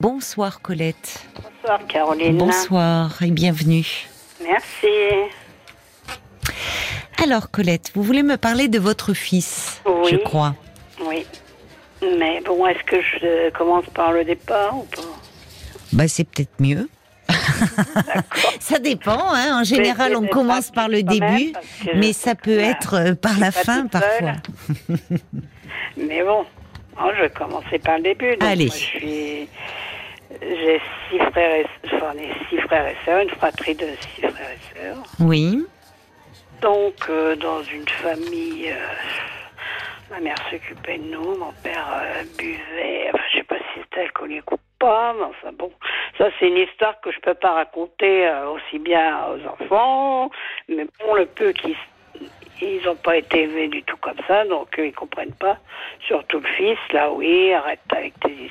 Bonsoir Colette. Bonsoir Caroline. Bonsoir et bienvenue. Merci. Alors Colette, vous voulez me parler de votre fils, Oui. je crois. Oui. Mais bon, est-ce que je commence par le départ ou pas? Bah c'est peut-être mieux. ça dépend, hein. en général on commence par le début, mais ça peut être euh, par la fin parfois. Mais bon, je vais commencer par le début. Donc, Allez. moi, je suis. J'ai six frères et enfin, six frères et sœurs, une fratrie de six frères et sœurs. Oui, Donc, euh, dans une famille, euh, ma mère s'occupait de nous, mon père euh, buvait, enfin, je sais pas si c'était alcoolique ou pas, mais enfin bon, ça c'est une histoire que je peux pas raconter aussi bien aux enfants, mais bon, le peu qui ils n'ont pas été élevés du tout comme ça, donc ils comprennent pas. Surtout le fils, là, oui, arrête avec tes histoires.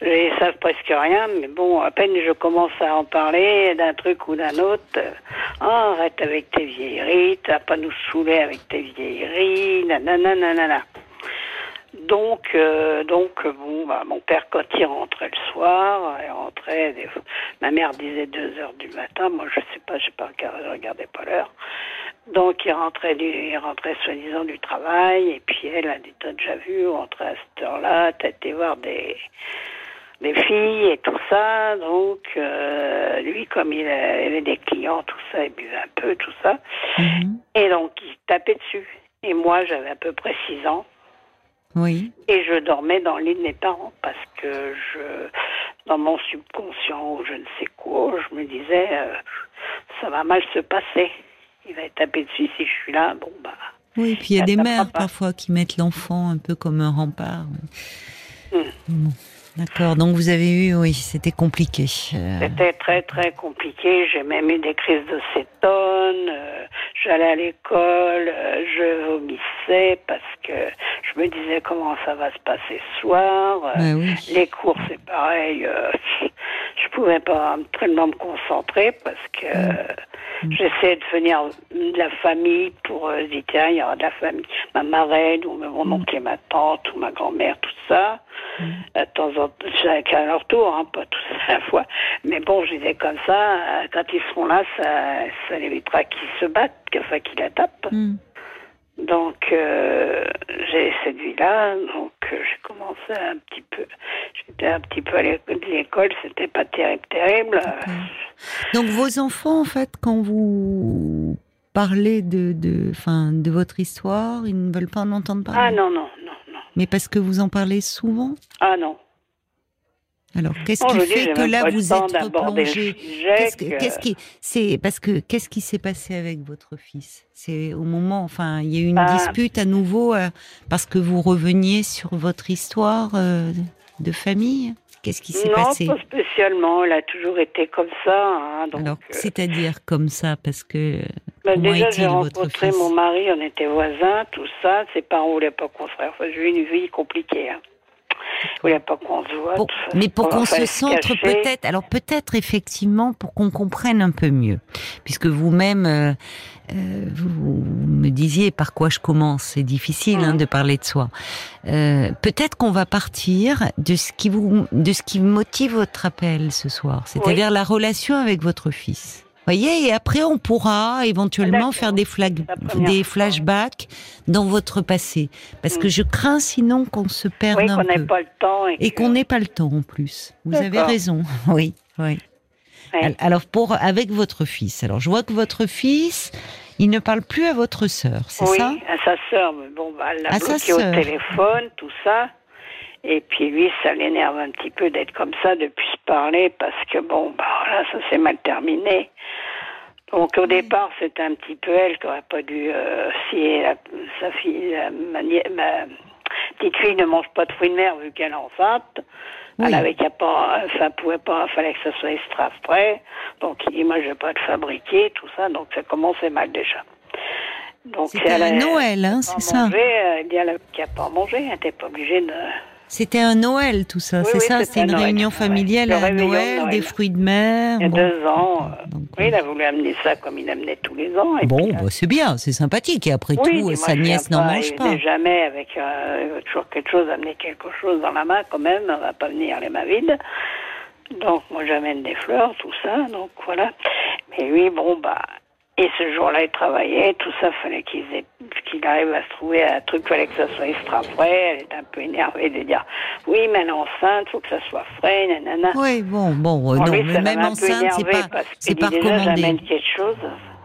Ils savent presque rien, mais bon, à peine je commence à en parler d'un truc ou d'un autre. Ah, arrête avec tes vieilleries, t'as pas nous saouler avec tes vieilleries, nanana, nanana. Donc, euh, donc bon, bah, mon père, quand il rentrait le soir, il rentrait, des ma mère disait 2 heures du matin, moi je sais pas, je pas, je regardais pas l'heure. Donc il rentrait, du, il rentrait soi-disant du travail, et puis elle a dit, t'as déjà vu, rentrait à cette heure-là, t'as été voir des, des filles et tout ça. Donc euh, lui, comme il avait des clients, tout ça, il buvait un peu, tout ça. Mhm. Et donc il tapait dessus. Et moi, j'avais à peu près 6 ans. oui, Et je dormais dans le lit de mes parents parce que je, dans mon subconscient ou je ne sais quoi, je me disais, euh, ça va mal se passer. Il va taper dessus si je suis là. Bon, bah. oui. Puis il y a des mères pas. parfois qui mettent l'enfant un peu comme un rempart. Bon, D'accord, donc vous avez eu, oui, c'était compliqué. Euh, C'était très, très compliqué. J'ai même eu des crises de cétone. euh, J'allais à l'école, euh, je vomissais parce que je me disais comment ça va se passer ce soir. bah oui. Les cours, c'est pareil. je pouvais pas tellement me concentrer parce que euh, Mm. j'essayais de venir de la famille pour dire tiens, il y aura de la famille, ma marraine ou mon oncle et ma tante ou ma grand-mère, tout ça. De temps en temps, chacun leur tour, hein, pas tous à la fois. Mais bon, je disais comme ça, euh, quand ils seront là, ça, ça évitera qu'ils se battent, enfin qu'ils la tapent. Hmm. Donc, euh, j'ai cette vie-là, donc euh, j'ai commencé un petit peu. J'étais un petit peu à l'école, c'était pas terrible, terrible. Donc vos enfants, en fait, quand vous parlez de, de, enfin, de votre histoire, ils ne veulent pas en entendre parler? Ah non, non. Mais parce que vous en parlez souvent. Ah non. Alors qu'est-ce Non, qui fait que là vous êtes replongé que- qu'est-ce qui, c'est parce que qu'est-ce qui s'est passé avec votre fils? C'est au moment, enfin, il y a eu une Ah. dispute à nouveau euh, parce que vous reveniez sur votre histoire euh, de famille? Qu'est-ce qui s'est Non, passé pas spécialement. Elle a toujours été comme ça. hein, donc, Alors, euh, c'est-à-dire comme ça, parce que bah, déjà, j'ai rencontré mon mari, on était voisins, tout ça. Ses parents voulaient pas qu'on se j'ai eu une vie compliquée. Hein. Ils voulaient pas qu'on se voit. Pour- mais pour On qu'on se centre peut-être, alors peut-être effectivement pour qu'on comprenne un peu mieux, puisque vous-même euh, euh, vous, me disiez par quoi je commence, c'est difficile hein, Mhm. de parler de soi. Euh, peut-être qu'on va partir de ce qui vous, de ce qui motive votre appel ce soir, c'est-à-dire la relation avec votre fils. Voyez, et après on pourra éventuellement faire des, flag- des flashbacks dans votre passé, parce que Mhm. je crains sinon qu'on se perde Oui, qu'on n'ait pas le temps. Et, qu'on n'ait pas le temps en plus. Vous avez raison. Oui, oui. Ouais. Alors pour avec votre fils. Alors je vois que votre fils, il ne parle plus à votre sœur, c'est oui, ça? à sa sœur. Bon, bah, elle l'a bloqué au téléphone, tout ça. Et puis lui, ça l'énerve un petit peu d'être comme ça, de plus parler, parce que bon, bah là, ça s'est mal terminé. Donc au départ, c'était un petit peu elle qui aurait pas dû. euh, si la- sa fille, la- ma, petite fille ne mange pas de fruits de mer vu qu'elle est enceinte. Oui. Elle avait qu'à pas, ça pouvait pas, fallait que ça soit extra frais. Donc il dit moi je vais pas le fabriquer, tout ça. Donc ça commençait mal déjà. Donc C'était elle à Noël, hein, c'est ça manger, Elle dit elle avait qu'à pas manger, elle n'était pas obligée de. C'était un Noël tout ça, Oui, c'est oui, ça? c'était C'était un une Noël, réunion familiale Le à Noël, Noël. des fruits de mer. Il y a bon. deux ans. euh, Donc, oui, il a voulu amener ça comme il amenait tous les ans. et Bon, euh, bah, c'est bien, c'est sympathique. Et après oui, tout, moi, sa nièce n'en pas, mange pas. jamais avec euh, toujours quelque chose, amener quelque chose dans la main quand même. On va pas venir les mains vides. Donc, moi, j'amène des fleurs, tout ça, donc voilà. Mais lui, bon, bah, et ce jour-là, il travaillait, tout ça, fallait qu'il qu'il arrive à se trouver un truc, fallait que ça soit extra frais. Elle est un peu énervée de dire, oui, mais elle est enceinte, faut que ça soit frais, nanana. Oui, bon, bon, euh, non, lui, mais même enceinte, c'est pas, c'est pas déjà, recommandé. quelque chose.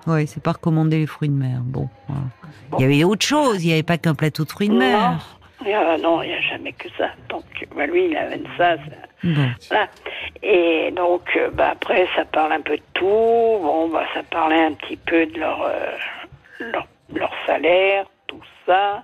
Oui, c'est pas recommander les fruits de mer. Bon, voilà. il y avait autre chose. Il n'y avait pas qu'un plateau de fruits de mer. A- non, il n'y a jamais que ça. Donc, bah, lui, il amène ça. ça- Bon, Voilà. Et donc, euh, bah, après, ça parle un peu de tout. Bon, bah, ça parlait un petit peu de leur, euh, leur, leur salaire, tout ça.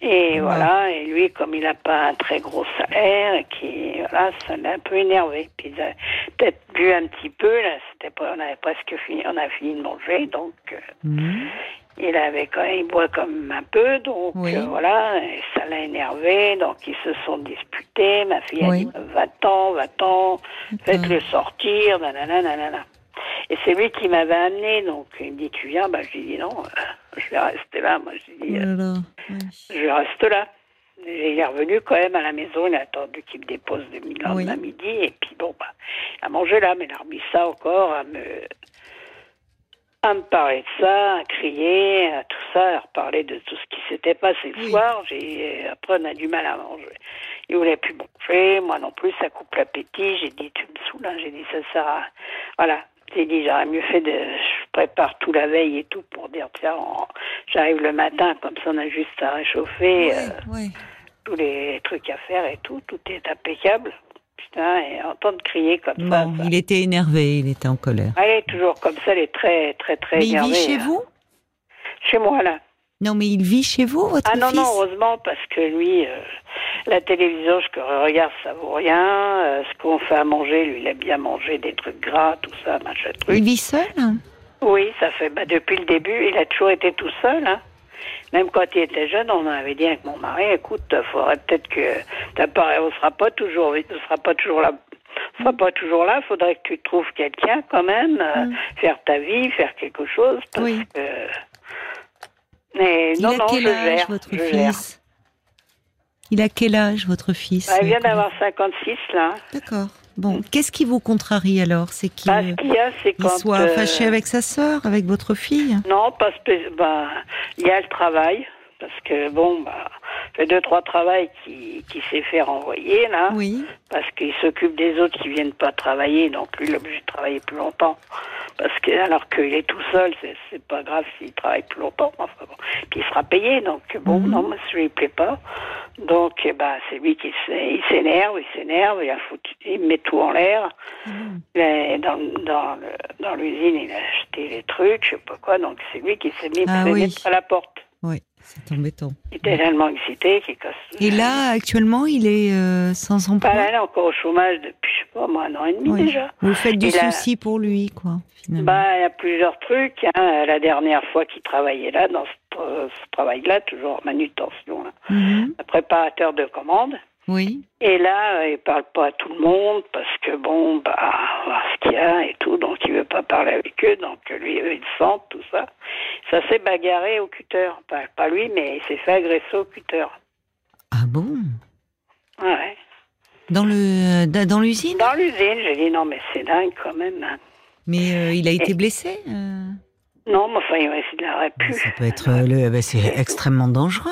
Et voilà, et lui, comme il n'a pas un très gros salaire, qui, voilà, ça l'a un peu énervé. Puis il a peut-être bu un petit peu, là, c'était pas, on avait presque fini, on a fini de manger, donc euh, Mhm. Il avait quand même, il boit même un peu, donc Oui. euh, voilà, et ça l'a énervé, donc ils se sont disputés. Ma fille a dit va-t'en, va-t'en, faites-le sortir, nanana, nanana. Et c'est lui qui m'avait amené, donc il me dit tu viens, bah j'ai dit non, euh, je vais rester là. Moi dit Oh euh, oui. je reste là. Et il est revenu quand même à la maison, il a attendu qu'il me dépose le lendemain midi, et puis bon, bah, il a mangé là, mais il a remis ça encore à me, à me parler de ça, à crier, à tout ça, à reparler de tout ce qui s'était passé le Oui. soir. J'ai, après, on a du mal à manger. Il voulait plus manger, moi non plus, ça coupe l'appétit. J'ai dit, tu me saoules, hein. j'ai dit, ça sert à... Voilà. J'ai dit, j'aurais mieux fait de. Je prépare tout la veille et tout pour dire, tiens, on- j'arrive le matin, comme ça on a juste à réchauffer. euh, Oui, tous les trucs à faire et tout, tout est impeccable. Putain, et entendre crier comme ça, ça- il était énervé, il était en colère. Elle est toujours comme ça, elle est très, très, très Mais il énervée. vit chez hein. vous? Chez moi, là. Non, mais il vit chez vous, votre Ah non, fils? non, heureusement, parce que lui, euh, la télévision, je regarde, ça vaut rien. Euh, ce qu'on fait à manger, lui, il aime bien manger des trucs gras, tout ça, machin truc. Il vit seul? Oui, ça fait, bah, depuis le début, il a toujours été tout seul, hein. Même quand il était jeune, on avait dit avec mon mari, écoute, faudrait peut-être que on sera pas toujours, on sera pas toujours là, on sera pas toujours là. Faudrait que tu trouves quelqu'un quand même, euh, faire ta vie, faire quelque chose, parce Oui. que. Mais Il non, a non, quel je âge, gère, votre je gère. fils Il a quel âge, votre fils Bah, il vient d'avoir 56 là. D'accord. Bon, qu'est-ce qui vous contrarie alors? C'est qu'il Bah, ce soit euh, fâché avec sa sœur, avec votre fille? Non, pas spé- bah, il y a le travail, parce que bon, bah, fait deux trois travails qui, qui s'est fait renvoyer là, Oui. parce qu'il s'occupe des autres qui viennent pas travailler, donc lui il est obligé de travailler plus longtemps, parce que alors qu'il est tout seul, c'est pas grave s'il travaille plus longtemps, enfin bon, puis il sera payé, donc bon, Mhm. non, moi ça lui plaît pas, donc eh ben c'est lui qui s'énerve, il s'énerve, il a foutu, il met tout en l'air. Mhm. Dans, dans, dans l'usine, il a acheté les trucs, je sais pas quoi, donc c'est lui qui s'est mis Ah oui. à la porte. Oui, c'est embêtant. Il était tellement excité qu'il casse. Et là, actuellement, il est euh, sans emploi? Bah, là, est encore au chômage depuis, je sais pas, moi, un an et demi Oui. déjà. Vous faites du souci pour lui, quoi, finalement. Bah, il y a plusieurs trucs. Hein. La dernière fois qu'il travaillait là, dans ce, euh, ce travail-là, toujours en manutention, là. Mhm. Un préparateur de commandes. Oui. Et là, euh, il parle pas à tout le monde parce que bon, bah, voir ce qu'il y a et tout, donc il veut pas parler avec eux, donc lui, eux, ils sentent, tout ça. Ça s'est bagarré au cutter. Pas, pas lui, mais il s'est fait agresser au cutter. Ah bon? Ouais. Dans le dans l'usine? Dans l'usine, j'ai dit non, mais c'est dingue quand même. hein. Mais euh, il a été blessé euh? Non, mais enfin, il aurait pu. Ça peut être le. bah, c'est extrêmement dangereux.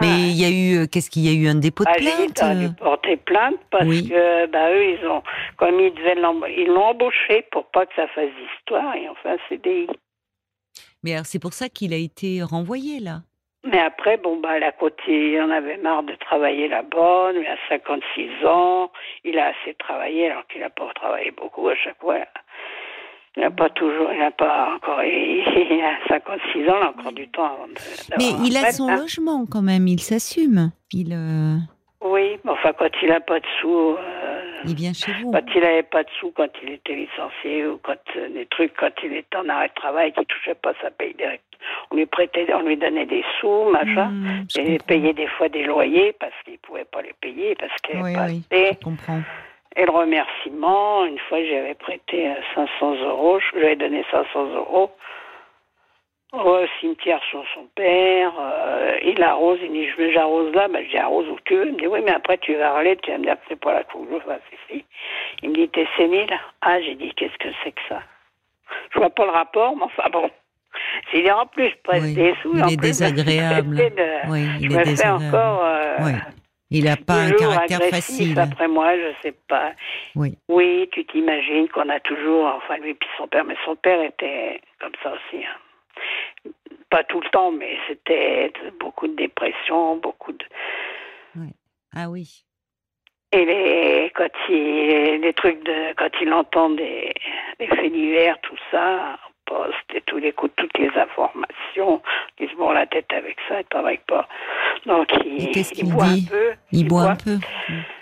Mais il y a eu. euh, Qu'est-ce qu'il y a eu un dépôt de Ah, plainte dû euh porter plainte parce Oui. que, bah, eux, ils ont, comme ils devaient l'em- ils l'ont embauché pour pas que ça fasse d'histoire et enfin, CDI. Mais alors, c'est pour ça qu'il a été renvoyé là. Mais après, bon, bah, la côté, il en avait marre de travailler là-bas. Lui a 56 ans. Il a assez travaillé alors qu'il n'a pas travaillé beaucoup à chaque fois. Il n'a pas toujours, il n'a pas encore, il, a 56 ans, il a encore du temps avant de. Mais il a son hein. logement quand même, il s'assume. Il, euh, Oui, mais enfin, quand il n'a pas de sous, euh, il vient chez vous. Quand il n'avait pas de sous, quand il était licencié ou quand euh, des trucs, quand il était en arrêt de travail, qu'il touchait pas sa paye direct. On lui prêtait, on lui donnait des sous, machin. Mmh, je et il payait des fois des loyers parce qu'il pouvait pas les payer parce qu'il Oui, pas oui, je comprends. Et le remerciement, une fois j'avais prêté euh, 500 euros, je lui avais donné 500 euros au cimetière sur son père. euh, il arrose, il dit je j'arrose là, ben, je dis arrose où tu veux. Il me dit oui, mais après tu vas râler, tu vas me dire que c'est pas que je fasse ici. Il me dit, t'es sénile? Ah, j'ai dit, qu'est-ce que c'est que ça? Je vois pas le rapport, mais enfin bon. S'il est en plus, je presse Oui, des sous. il en est plus, désagréable. de- Oui, je me est fais désagréable. encore. euh, Oui. Il n'a pas un caractère facile. Après moi, je sais pas. Oui. Oui, tu t'imagines qu'on a toujours, enfin lui puis son père, mais son père était comme ça aussi. hein. Pas tout le temps, mais c'était beaucoup de dépression, beaucoup de. Ah oui. Et les, quand il, les trucs de, quand il entend des, des faits divers, tout ça, poste et tous les coups, toutes les informations, il se bourre la tête avec ça, il travaille pas. Donc il, Et qu'est-ce il qu'il boit dit un peu. Il, boit un peu.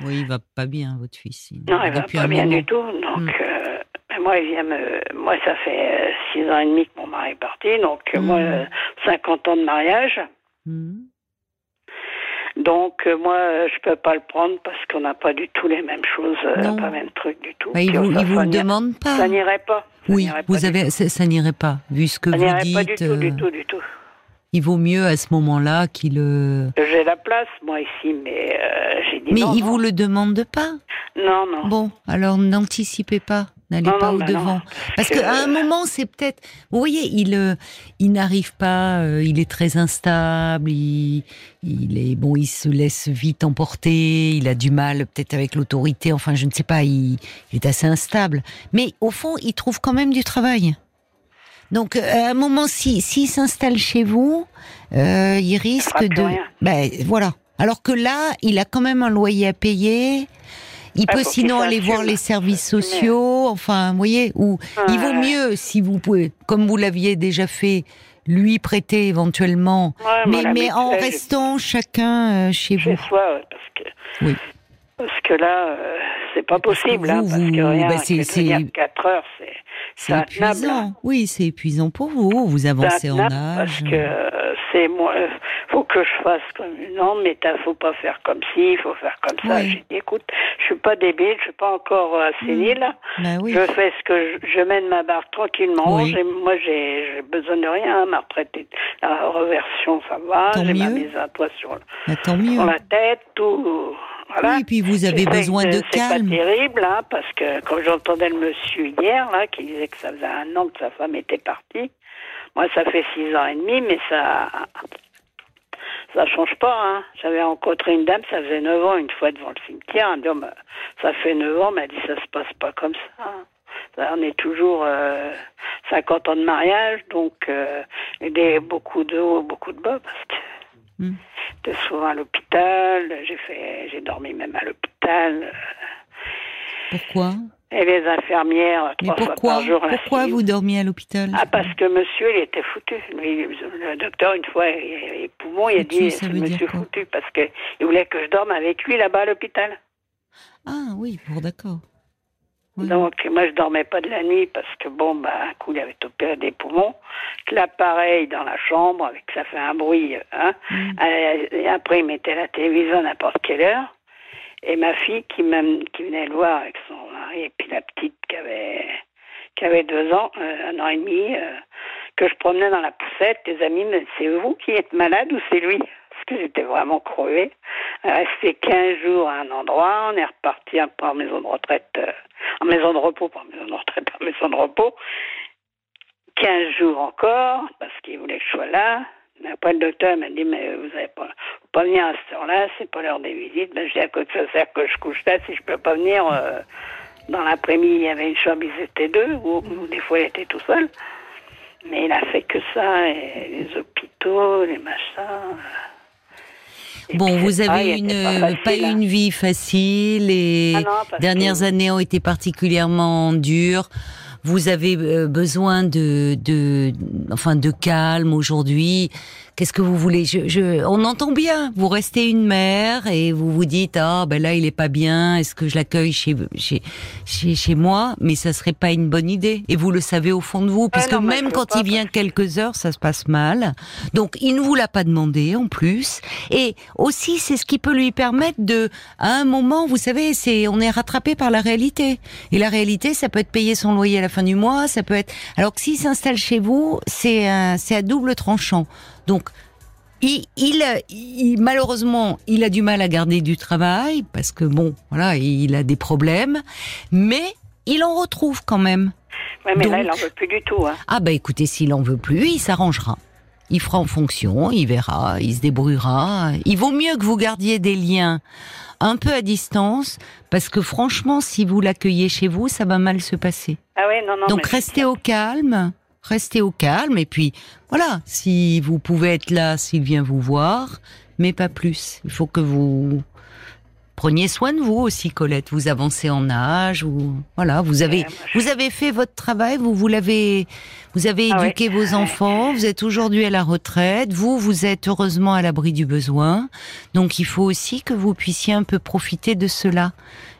Oui, il va pas bien, votre fils. Non, il va pas bien moment. du tout. Donc, Mm. euh, moi, il vient me. Moi, ça fait euh, six ans et demi que mon mari est parti. Donc, euh, moi, Mm. euh, 50 ans de mariage. Mhm. Donc, euh, moi, euh, je peux pas le prendre parce qu'on n'a pas du tout les mêmes choses, euh, pas le même truc du tout. Bah, il vous, ça, il vous ça le n'irait- demande pas. Ça n'irait pas. Ça Oui, n'irait pas vous avez, ça, ça n'irait pas, vu ce que Ça vous n'irait dites. pas du tout, du euh, tout, du tout. Il vaut mieux à ce moment-là qu'il. euh, J'ai la place, moi, ici, mais euh, j'ai dit Mais non. il non. vous le demande pas? Non, non. Bon, alors n'anticipez pas. N'allez pas au bah devant. Parce que- qu'à un moment, c'est peut-être. Vous voyez, il, euh, il n'arrive pas. euh, il est très instable. Il, il est bon. Il se laisse vite emporter. Il a du mal, peut-être avec l'autorité. Enfin, je ne sais pas. Il, il est assez instable. Mais au fond, il trouve quand même du travail. Donc, euh, à un moment, si s'il s'installe chez vous, euh, il risque plus de. rien. Ben voilà. Alors que là, il a quand même un loyer à payer. Il Ah, peut sinon aller voir les services sociaux. Enfin, vous voyez, ou il vaut mieux si vous pouvez, comme vous l'aviez déjà fait, lui prêter éventuellement, Ouais, mais, en restant chacun euh, chez Chez vous. soi, ouais, parce que. Oui. Parce que là, euh, c'est pas Parce possible, hein, vous, parce vous- que rien bah, que c'est- de c'est- venir 4 heures, c'est C'est épuisant. Oui, c'est épuisant pour vous. Vous avancez en âge. Parce que c'est moi, faut que je fasse comme non, mais t'as, faut pas faire comme ci, il faut faire comme ça. Oui. J'ai dit, écoute, je suis pas débile, je suis pas encore euh, sénile. Bah oui. Je fais ce que je, je mène ma barque tranquillement. Oui. J'ai- moi, j'ai, j'ai besoin de rien. Ma retraite, la reversion, ça va. J'ai ma mise à toi sur, Bah, sur la tête, tout. Voilà. Oui, puis vous avez besoin de C'est calme. pas terrible, hein, parce que quand j'entendais le monsieur hier, là, qui disait que ça faisait un an que sa femme était partie, moi, ça fait six ans et demi, mais ça. Ça change pas, hein. J'avais rencontré une dame, ça faisait neuf ans, une fois devant le cimetière. Elle me dit, Oh, bah, ça fait neuf ans, mais elle dit, ça se passe pas comme ça. hein. On est toujours euh, 50 ans de mariage, donc euh, il y a beaucoup de hauts, beaucoup de bas, parce que Hmm. J'étais souvent à l'hôpital, j'ai fait, j'ai dormi même à l'hôpital. Pourquoi? Et les infirmières, Mais trois fois pourquoi? par jour. la Pourquoi vous dormiez à l'hôpital? Ah, parce que monsieur, il était foutu. Lui, le docteur, une fois, il- les poumons, il a dit, c'est monsieur foutu, parce que il voulait que je dorme avec lui là-bas à l'hôpital. Ah oui, bon, d'accord. Donc, moi, je dormais pas de la nuit parce que, bon, bah, un coup, il avait opéré des poumons. Que L'appareil dans la chambre, avec ça fait un bruit, hein. Mm. Euh, et après, il mettait la télévision à n'importe quelle heure. Et ma fille qui, qui venait le voir avec son mari, et puis la petite qui avait, qui avait deux ans, euh, un an et demi, euh, que je promenais dans la poussette, les amis me c'est vous qui êtes malade ou c'est lui? J'étais vraiment crevée. Resté 15 jours à un endroit, on est reparti en maison de retraite, euh, en maison de repos, pas en maison de retraite, en maison de repos. 15 jours encore, parce qu'il voulait que je sois là. Mais après, le docteur m'a dit, mais vous n'allez pas, pas venir à cette heure-là, c'est pas l'heure des visites. Ben, je dis, à quoi que ça sert que je couche là si je peux pas venir euh, dans l'après-midi, il y avait une chambre, ils étaient deux, ou, ou des fois, il était tout seul. Mais il a fait que ça, et les hôpitaux, les machins. Bon, puis, vous avez une, euh, pas pas facile, hein. une vie facile et Ah non, parce dernières que- années ont été particulièrement dures. Vous avez euh, besoin de, de, enfin, de calme aujourd'hui. Qu'est-ce que vous voulez? Je, je, On entend bien. Vous restez une mère et vous vous dites ah ben là il est pas bien. Est-ce que je l'accueille chez, chez chez chez moi? Mais ça serait pas une bonne idée. Et vous le savez au fond de vous, Ah non, que mais même quand pas, il vient quelques heures, ça se passe mal. Donc il ne vous l'a pas demandé en plus. Et aussi c'est ce qui peut lui permettre de, à un moment, vous savez, c'est on est rattrapé par la réalité. Et la réalité, ça peut être payer son loyer à la fin du mois, ça peut être. Alors que s'il s'installe chez vous, c'est c'est à double tranchant. Donc il, il, il- malheureusement, il a du mal à garder du travail parce que bon, voilà, il a des problèmes, mais il en retrouve quand même. Ouais, mais là, il en veut plus du tout. Hein. Ah bah écoutez, s'il en veut plus, il s'arrangera. Il fera en fonction, il verra, il se débrouillera. Il vaut mieux que vous gardiez des liens un peu à distance, parce que franchement, si vous l'accueillez chez vous, ça va mal se passer. Ah oui, non, non. Donc restez au calme, restez au calme, et puis voilà, si vous pouvez être là, s'il vient vous voir, mais pas plus. Il faut que vous preniez soin de vous aussi, Colette. Vous avancez en âge, ou voilà, vous avez vous avez fait votre travail, vous vous l'avez, vous avez Ah éduqué vos enfants, vous êtes aujourd'hui à la retraite, vous vous êtes heureusement à l'abri du besoin, donc il faut aussi que vous puissiez un peu profiter de cela.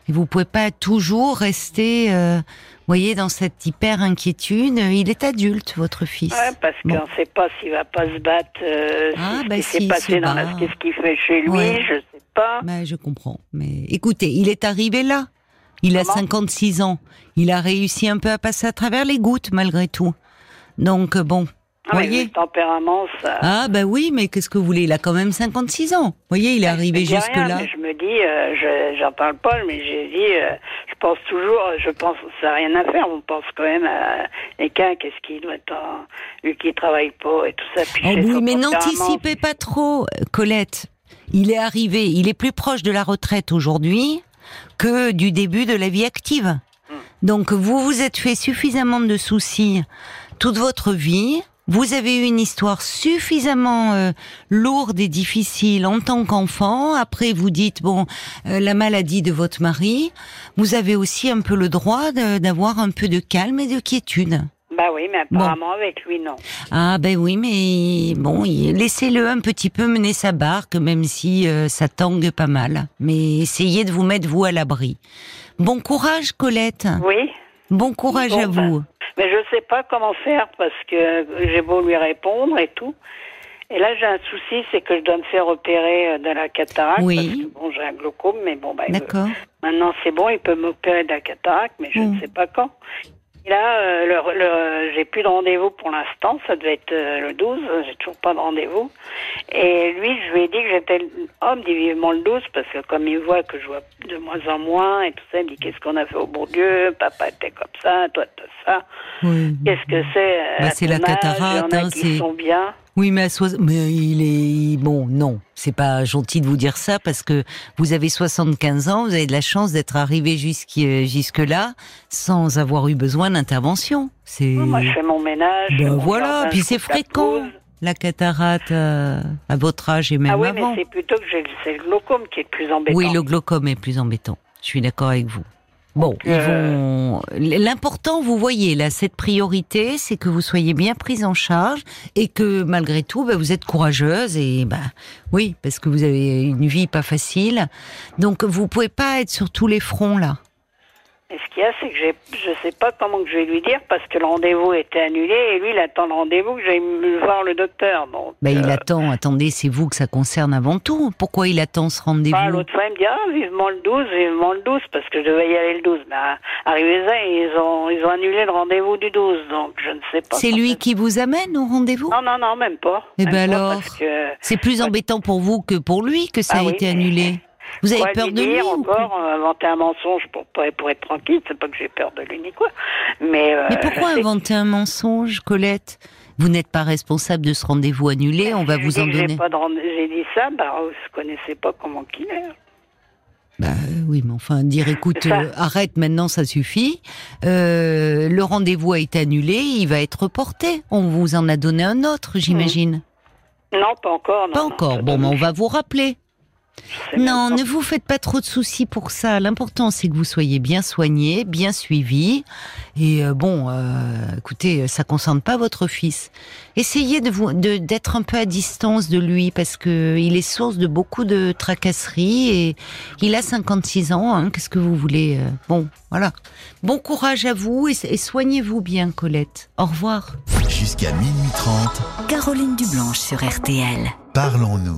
Et vous pouvez pas toujours rester, euh, voyez, dans cette hyper inquiétude. Il est adulte, votre fils. Ouais, parce Bon. qu'on ne sait pas s'il va pas se battre, euh, Ah, ce bah qui si, s'est il passé dans la, qu'est-ce qu'il fait chez lui, Ouais. je sais pas. Mais je comprends. Mais écoutez, il est arrivé là. Il a Comment? 56 ans. Il a réussi un peu à passer à travers les gouttes malgré tout. Donc euh, bon, Ah, voyez. le tempérament, ça. Ah bah oui, mais qu'est-ce que vous voulez? Il a quand même 56 ans. voyez, il est arrivé me dis jusque rien, là. mais je me dis, euh, je, j'en parle pas, mais j'ai dit, euh, je pense toujours, je pense, ça n'a rien à faire. On pense quand même à quelqu'un, qu'est-ce qu'il doit être, en- lui qui travaille pas et tout ça. Oh oui, mais n'anticipez pas trop, euh, Colette. Il est arrivé, il est plus proche de la retraite aujourd'hui que du début de la vie active. Hmm. Donc vous vous êtes fait suffisamment de soucis toute votre vie. Vous avez eu une histoire suffisamment euh, lourde et difficile en tant qu'enfant. Après, vous dites bon, euh, la maladie de votre mari. Vous avez aussi un peu le droit d'avoir un peu de calme et de quiétude. Bah oui, mais apparemment avec lui, non. Ah ben oui, mais bon, laissez-le un petit peu mener sa barque, même si euh, ça tangue pas mal. Mais essayez de vous mettre vous à l'abri. Bon courage, Colette. Oui. Bon courage Bon, à ben, vous. Mais je sais pas comment faire parce que j'ai beau lui répondre et tout. Et là, j'ai un souci, c'est que je dois me faire opérer euh, de la cataracte. Oui. Parce que, bon, j'ai un glaucome, mais bon, bah, D'accord. maintenant c'est bon, il peut m'opérer de la cataracte, mais je ne sais pas quand. Et là, euh, le, le- j'ai plus de rendez-vous pour l'instant, ça devait être euh, le 12, j'ai toujours pas de rendez-vous. Et lui, je lui ai dit que j'étais homme, dit vivement le 12, parce que comme il voit que je vois de moins en moins et tout ça, il me dit qu'est-ce qu'on a fait au bon Dieu, papa était comme ça, toi t'as ça. Oui. Qu'est-ce que c'est euh, Bah, c'est la cataracte, hein, qui c'est- sont bien. Oui, mais, à soix- mais il est bon. Non, c'est pas gentil de vous dire ça parce que vous avez 75 ans, vous avez de la chance d'être arrivé jusqu'y- jusque-là sans avoir eu besoin d'intervention. C'est Moi, je fais mon ménage. Ben mon voilà, jardin, puis c'est la fréquent. pelouse. La cataracte euh, à votre âge et même Ah oui, avant. mais c'est plutôt que j'ai c'est le glaucome qui est le plus embêtant. Oui, le glaucome est plus embêtant. Je suis d'accord avec vous. Bon, ils euh, vont. L'important, vous voyez, là, cette priorité, c'est que vous soyez bien prise en charge et que malgré tout, bah, vous êtes courageuse et bah oui, parce que vous avez une vie pas facile. Donc, vous pouvez pas être sur tous les fronts là. Et ce qu'il y a, c'est que j'ai, je sais pas comment que je vais lui dire parce que le rendez-vous était annulé et lui, il attend le rendez-vous que j'aille voir le docteur. Donc, Bah, il euh, attend. Attendez, c'est vous que ça concerne avant tout. Pourquoi il attend ce rendez-vous? Bah, l'autre fois, il me dit, ah, vivement le 12, vivement le 12, parce que je devais y aller le 12. Mais ah, arrivé ça, ils ont, ils ont annulé le rendez-vous du 12, donc je ne sais pas. C'est lui qui vous amène au rendez-vous? Non, non, non, même pas. Eh Même ben alors que, C'est plus embêtant pour vous que pour lui que ça Ah a oui. été annulé. Vous avez Quoi peur de lui ou encore, euh, inventer un mensonge pour, pour être tranquille, c'est pas que j'ai peur de lui ni quoi. Mais, euh, Mais pourquoi inventer un mensonge, Colette? Vous n'êtes pas responsable de ce rendez-vous annulé, on va vous en donner. pas de rendez- J'ai dit ça, bah, vous connaissez pas comment qu'il est. Bah euh, oui, mais enfin, dire écoute, euh, arrête maintenant, ça suffit. Euh, le rendez-vous a été annulé, il va être reporté. On vous en a donné un autre, j'imagine. Non, pas encore. Non, Pas non, encore. Bon, mais on va vous rappeler. Non, ne vous faites pas trop de soucis pour ça. L'important, c'est que vous soyez bien soigné, bien suivi. Et euh, bon, euh, écoutez, ça concerne pas votre fils. Essayez de vous, de- d'être un peu à distance de lui parce que il est source de beaucoup de tracasseries et il a 56 ans. hein. Qu'est-ce que vous voulez euh, Bon, voilà. Bon courage à vous et, et soignez-vous bien, Colette. Au revoir. Jusqu'à minuit 30, Caroline Dublanche sur RTL. parlons-nous.